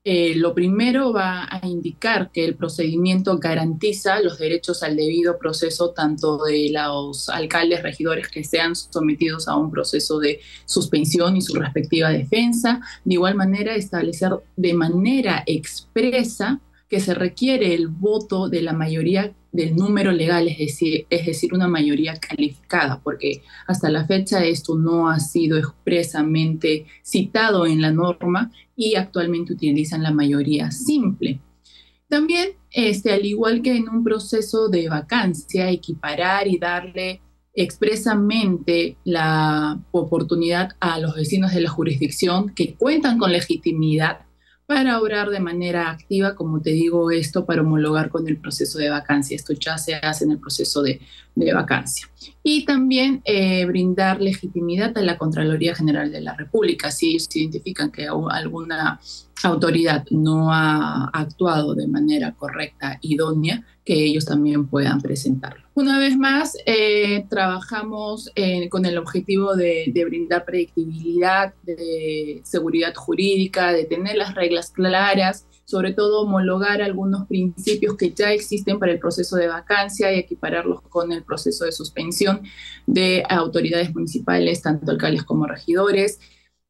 eh, lo primero va a indicar que el procedimiento garantiza los derechos al debido proceso tanto de los alcaldes, regidores que sean sometidos a un proceso de suspensión y su respectiva defensa. De igual manera, establecer de manera expresa que se requiere el voto de la mayoría del número legal, es decir, es decir, una mayoría calificada, porque hasta la fecha esto no ha sido expresamente citado en la norma y actualmente utilizan la mayoría simple. También, este, al igual que en un proceso de vacancia, equiparar y darle expresamente la oportunidad a los vecinos de la jurisdicción que cuentan con legitimidad para obrar de manera activa, como te digo, esto para homologar con el proceso de vacancia. Esto ya se hace en el proceso de, vacancia. Y también eh, brindar legitimidad a la Contraloría General de la República. Si ellos identifican que alguna autoridad no ha actuado de manera correcta, idónea, que ellos también puedan presentarlo. Una vez más, eh, trabajamos eh, con el objetivo de, de, brindar predictibilidad, de seguridad jurídica, de tener las reglas claras, sobre todo homologar algunos principios que ya existen para el proceso de vacancia y equipararlos con el proceso de suspensión de autoridades municipales, tanto alcaldes como regidores,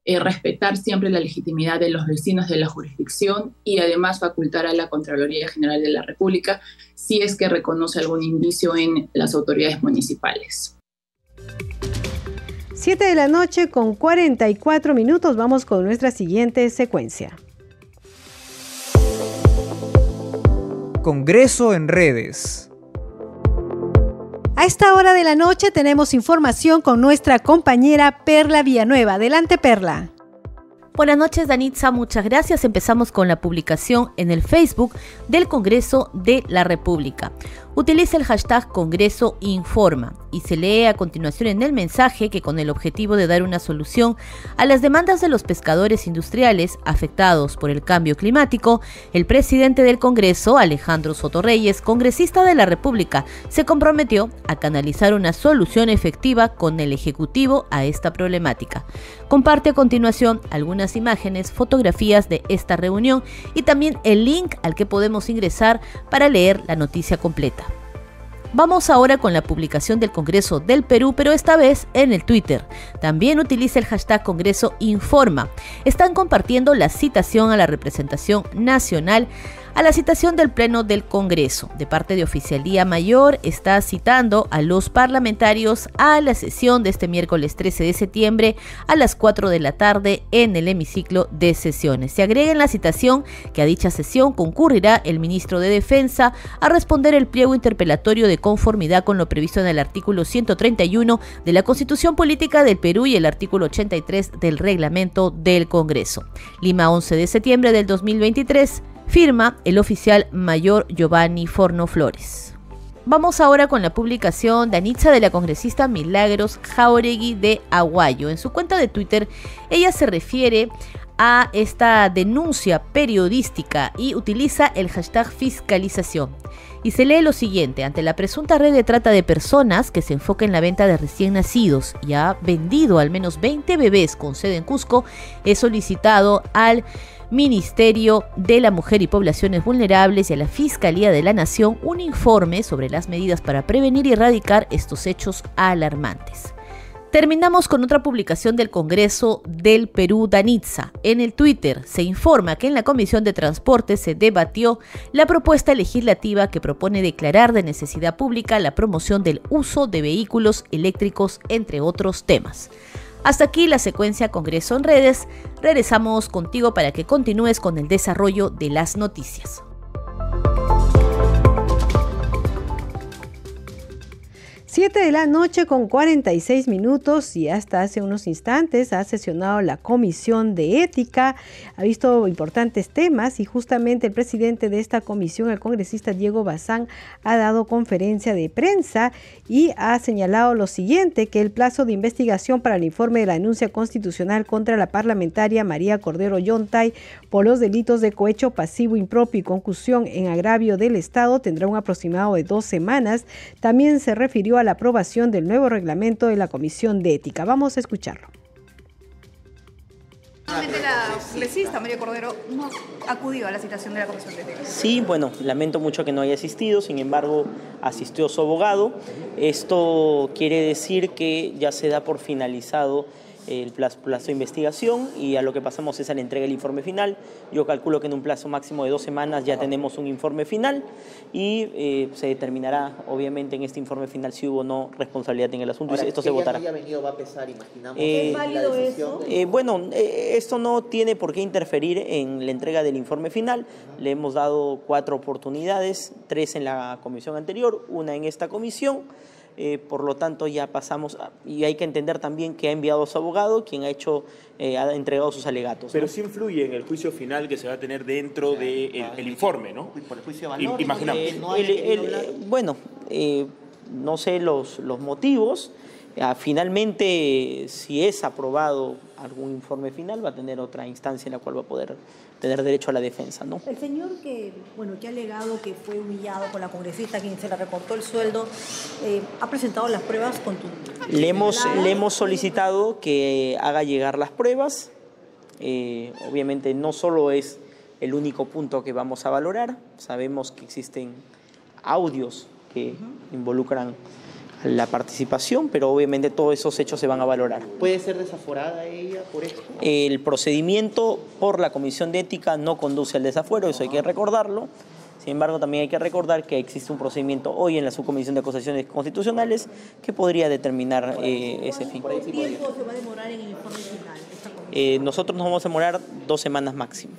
eh, respetar siempre la legitimidad de los vecinos de la jurisdicción y además facultar a la Contraloría General de la República si es que reconoce algún indicio en las autoridades municipales. 7 de la noche con 44 minutos vamos con nuestra siguiente secuencia. Congreso en redes. A esta hora de la noche tenemos información con nuestra compañera Perla Villanueva. Adelante, Perla. Buenas noches, Danitza. Muchas gracias. Empezamos con la publicación en el Facebook del Congreso de la República. Utiliza el hashtag Congreso Informa y se lee a continuación en el mensaje que con el objetivo de dar una solución a las demandas de los pescadores industriales afectados por el cambio climático, el presidente del Congreso, Alejandro Sotorreyes, congresista de la República, se comprometió a canalizar una solución efectiva con el Ejecutivo a esta problemática. Comparte a continuación algunas imágenes, fotografías de esta reunión y también el link al que podemos ingresar para leer la noticia completa. Vamos ahora con la publicación del Congreso del Perú, pero esta vez en el Twitter. También utiliza el hashtag Congreso Informa. Están compartiendo la citación a la representación nacional a la citación del Pleno del Congreso. De parte de Oficialía Mayor está citando a los parlamentarios a la sesión de este miércoles 13 de septiembre a las 4 de la tarde en el hemiciclo de sesiones. Se agrega en la citación que a dicha sesión concurrirá el ministro de Defensa a responder el pliego interpelatorio de conformidad con lo previsto en el artículo 131 de la Constitución Política del Perú y el artículo 83 del reglamento del Congreso. Lima 11 de septiembre del 2023 firma el oficial mayor Giovanni Forno Flores. Vamos ahora con la publicación de Anitza de la congresista Milagros Jauregui de Aguayo. En su cuenta de Twitter, ella se refiere a esta denuncia periodística y utiliza el hashtag fiscalización. Y se lee lo siguiente, ante la presunta red de trata de personas que se enfoca en la venta de recién nacidos y ha vendido al menos 20 bebés con sede en Cusco, he solicitado al Ministerio de la Mujer y Poblaciones Vulnerables y a la Fiscalía de la Nación un informe sobre las medidas para prevenir y erradicar estos hechos alarmantes. Terminamos con otra publicación del Congreso del Perú Danitza. En el Twitter se informa que en la Comisión de Transporte se debatió la propuesta legislativa que propone declarar de necesidad pública la promoción del uso de vehículos eléctricos, entre otros temas. Hasta aquí la secuencia Congreso en redes. Regresamos contigo para que continúes con el desarrollo de las noticias. 7 de la noche con 46 minutos y hasta hace unos instantes ha sesionado la Comisión de Ética, ha visto importantes temas y justamente el presidente de esta comisión, el congresista Diego Bazán, ha dado conferencia de prensa y ha señalado lo siguiente, que el plazo de investigación para el informe de la denuncia constitucional contra la parlamentaria María Cordero Yontay por los delitos de cohecho pasivo impropio y concusión en agravio del Estado tendrá un aproximado de dos semanas. También se refirió a la aprobación del nuevo reglamento de la Comisión de Ética. Vamos a escucharlo. la congresista María Cordero no acudió a la citación de la Comisión de Ética. Sí, bueno, lamento mucho que no haya asistido, sin embargo, asistió su abogado. Esto quiere decir que ya se da por finalizado el plazo, de investigación y a lo que pasamos es a la entrega del informe final. Yo calculo que en un plazo máximo de dos semanas ya tenemos un informe final y eh, se determinará, obviamente, en este informe final si hubo o no responsabilidad en el asunto y esto se votará. venido va a pesar, imaginamos. Eh, ¿Es válido eso? Eh, bueno, esto no tiene por qué interferir en la entrega del informe final. Le hemos dado cuatro oportunidades, tres en la comisión anterior, una en esta comisión. Eh, por lo tanto ya pasamos, y hay que entender también que ha enviado a su abogado, quien ha hecho, eh, ha entregado sus alegatos. Pero sí influye en el juicio final que se va a tener dentro del de el informe, ¿no? Por el juicio de valor, Imaginamos. bueno, eh, no sé los, los motivos. Ah, finalmente, si es aprobado algún informe final, va a tener otra instancia en la cual va a poder tener derecho a la defensa. ¿no? El señor que, bueno, que ha alegado que fue humillado con la congresista, quien se le recortó el sueldo, eh, ¿ha presentado las pruebas con tu... Le hemos, le hemos solicitado que haga llegar las pruebas. Eh, obviamente no solo es el único punto que vamos a valorar, sabemos que existen audios que involucran la participación, pero obviamente todos esos hechos se van a valorar. ¿Puede ser desaforada ella por esto? El procedimiento por la Comisión de Ética no conduce al desafuero, eso hay que recordarlo. Sin embargo, también hay que recordar que existe un procedimiento hoy en la Subcomisión de Acusaciones Constitucionales que podría determinar eh, ese fin. ¿Cuánto tiempo se va a demorar en el informe final? Eh, nosotros nos vamos a demorar dos semanas máximo.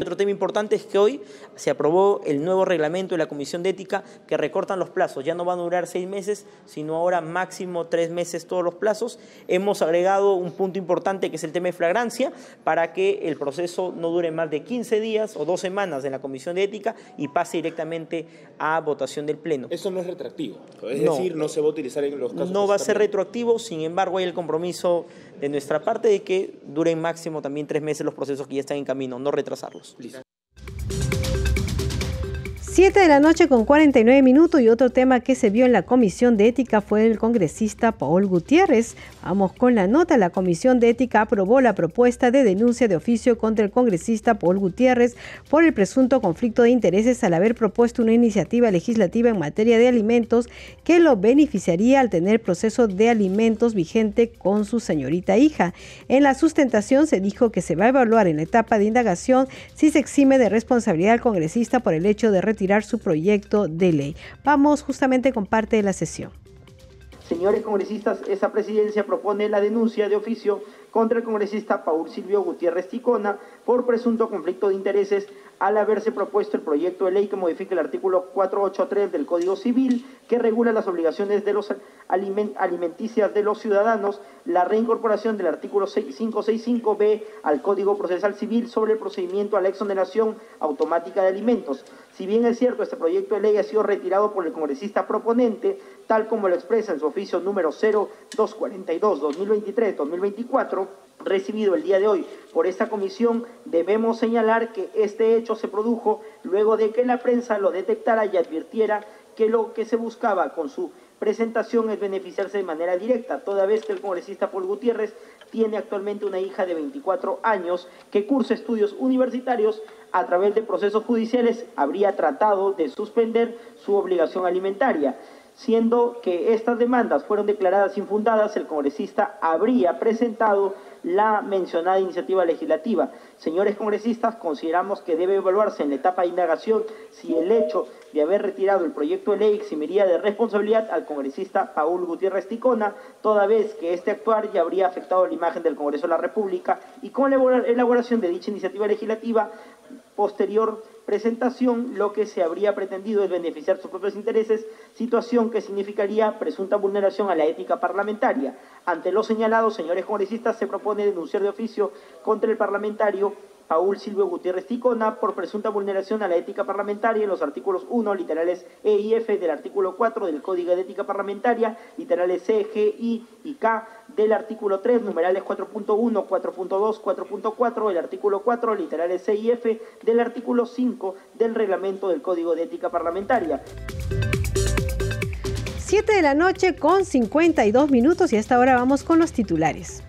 Otro tema importante es que hoy se aprobó el nuevo reglamento de la Comisión de Ética que recortan los plazos. Ya no van a durar seis meses, sino ahora máximo tres meses todos los plazos. Hemos agregado un punto importante que es el tema de flagrancia para que el proceso no dure más de 15 días o dos semanas en la Comisión de Ética y pase directamente a votación del Pleno. Eso no es retroactivo, es decir, no se va a utilizar en los casos. No va a ser retroactivo, sin embargo hay el compromiso de nuestra parte de que duren máximo también tres meses los procesos que ya están en camino, no retrasarlos. 7 de la noche con 49 minutos y otro tema que se vio en la Comisión de Ética fue el congresista Paul Gutiérrez. Vamos con la nota. La Comisión de Ética aprobó la propuesta de denuncia de oficio contra el congresista Paul Gutiérrez por el presunto conflicto de intereses al haber propuesto una iniciativa legislativa en materia de alimentos que lo beneficiaría al tener proceso de alimentos vigente con su señorita hija. En la sustentación se dijo que se va a evaluar en la etapa de indagación si se exime de responsabilidad al congresista por el hecho de retirar su proyecto de ley. Vamos justamente con parte de la sesión. Señores congresistas, esa presidencia propone la denuncia de oficio contra el congresista Paul Silvio Gutiérrez Ticona por presunto conflicto de intereses al haberse propuesto el proyecto de ley que modifica el artículo 483 del Código Civil que regula las obligaciones de los alimenticias de los ciudadanos, la reincorporación del artículo 565b al Código Procesal Civil sobre el procedimiento a la exoneración automática de alimentos. Si bien es cierto, este proyecto de ley ha sido retirado por el congresista proponente, tal como lo expresa en su oficio número 0242-2023-2024, recibido el día de hoy por esta comisión, debemos señalar que este hecho se produjo luego de que la prensa lo detectara y advirtiera que lo que se buscaba con su presentación es beneficiarse de manera directa, toda vez que el congresista Paul Gutiérrez tiene actualmente una hija de 24 años que cursa estudios universitarios a través de procesos judiciales, habría tratado de suspender su obligación alimentaria. Siendo que estas demandas fueron declaradas infundadas, el congresista habría presentado la mencionada iniciativa legislativa. Señores congresistas, consideramos que debe evaluarse en la etapa de indagación si el hecho de haber retirado el proyecto de ley eximiría de responsabilidad al congresista Paul Gutiérrez Ticona, toda vez que este actuar ya habría afectado la imagen del Congreso de la República y con la elaboración de dicha iniciativa legislativa posterior presentación, lo que se habría pretendido es beneficiar sus propios intereses, situación que significaría presunta vulneración a la ética parlamentaria. Ante lo señalado, señores congresistas, se propone denunciar de oficio contra el parlamentario Paul Silvio Gutiérrez Ticona por presunta vulneración a la ética parlamentaria en los artículos 1, literales E y F del artículo 4 del Código de Ética Parlamentaria, literales C, G, I y K del artículo 3, numerales 4.1, 4.2, 4.4, el artículo 4, literales C y F del artículo 5 del reglamento del Código de Ética Parlamentaria. 7 de la noche con 52 minutos y hasta ahora vamos con los titulares.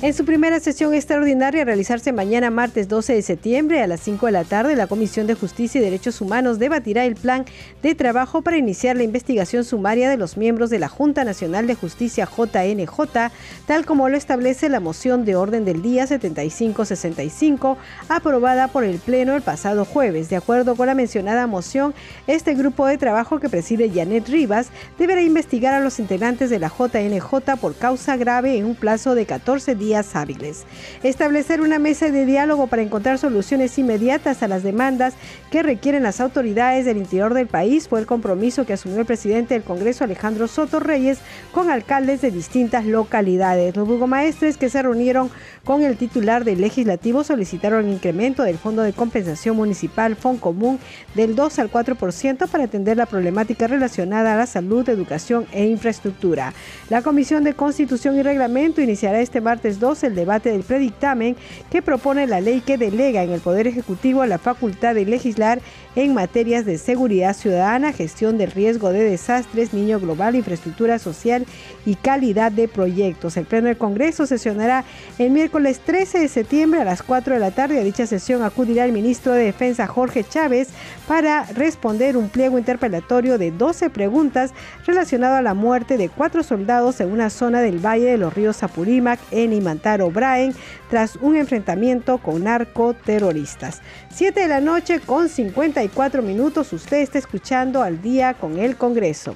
En su primera sesión extraordinaria a realizarse mañana martes 12 de septiembre a las 5 de la tarde, la Comisión de Justicia y Derechos Humanos debatirá el plan de trabajo para iniciar la investigación sumaria de los miembros de la Junta Nacional de Justicia JNJ, tal como lo establece la moción de orden del día 7565 aprobada por el Pleno el pasado jueves. De acuerdo con la mencionada moción, este grupo de trabajo que preside Janet Rivas deberá investigar a los integrantes de la JNJ por causa grave en un plazo de 14 días hábiles. Establecer una mesa de diálogo para encontrar soluciones inmediatas a las demandas que requieren las autoridades del interior del país fue el compromiso que asumió el presidente del Congreso Alejandro Soto Reyes con alcaldes de distintas localidades. Los burgomaestres que se reunieron con el titular del legislativo solicitaron el incremento del Fondo de Compensación Municipal Común del 2 al 4% para atender la problemática relacionada a la salud, educación e infraestructura. La Comisión de Constitución y Reglamento iniciará este martes 2 el debate del predictamen que propone la ley que delega en el Poder Ejecutivo la facultad de legislar en materias de seguridad ciudadana, gestión del riesgo de desastres, niño global, infraestructura social y calidad de proyectos. El Pleno del Congreso sesionará el miércoles 13 de septiembre a las 4 de la tarde. A dicha sesión acudirá el ministro de Defensa Jorge Chávez para responder un pliego interpelatorio de 12 preguntas relacionado a la muerte de cuatro soldados en una zona del Valle de los Ríos Apurímac en Imantaro, Braen, tras un enfrentamiento con narcoterroristas. 7 de la noche con 54 minutos. Usted está escuchando al día con el Congreso.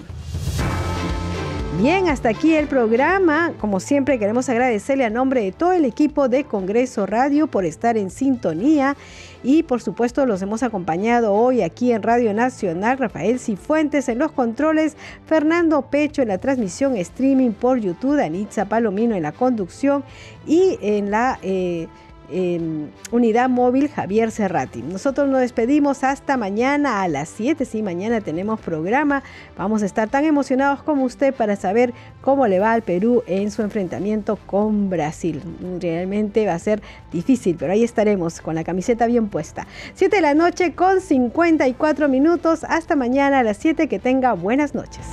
Bien, hasta aquí el programa. Como siempre, queremos agradecerle a nombre de todo el equipo de Congreso Radio por estar en sintonía. Y por supuesto, los hemos acompañado hoy aquí en Radio Nacional. Rafael Cifuentes en los controles, Fernando Pecho en la transmisión streaming por YouTube, Anitza Palomino en la conducción y en la. Unidad móvil Javier Serrati. Nosotros nos despedimos hasta mañana a las 7. Sí, mañana tenemos programa. Vamos a estar tan emocionados como usted para saber cómo le va al Perú en su enfrentamiento con Brasil. Realmente va a ser difícil, pero ahí estaremos con la camiseta bien puesta. 7 de la noche con 54 minutos. Hasta mañana a las 7. Que tenga buenas noches.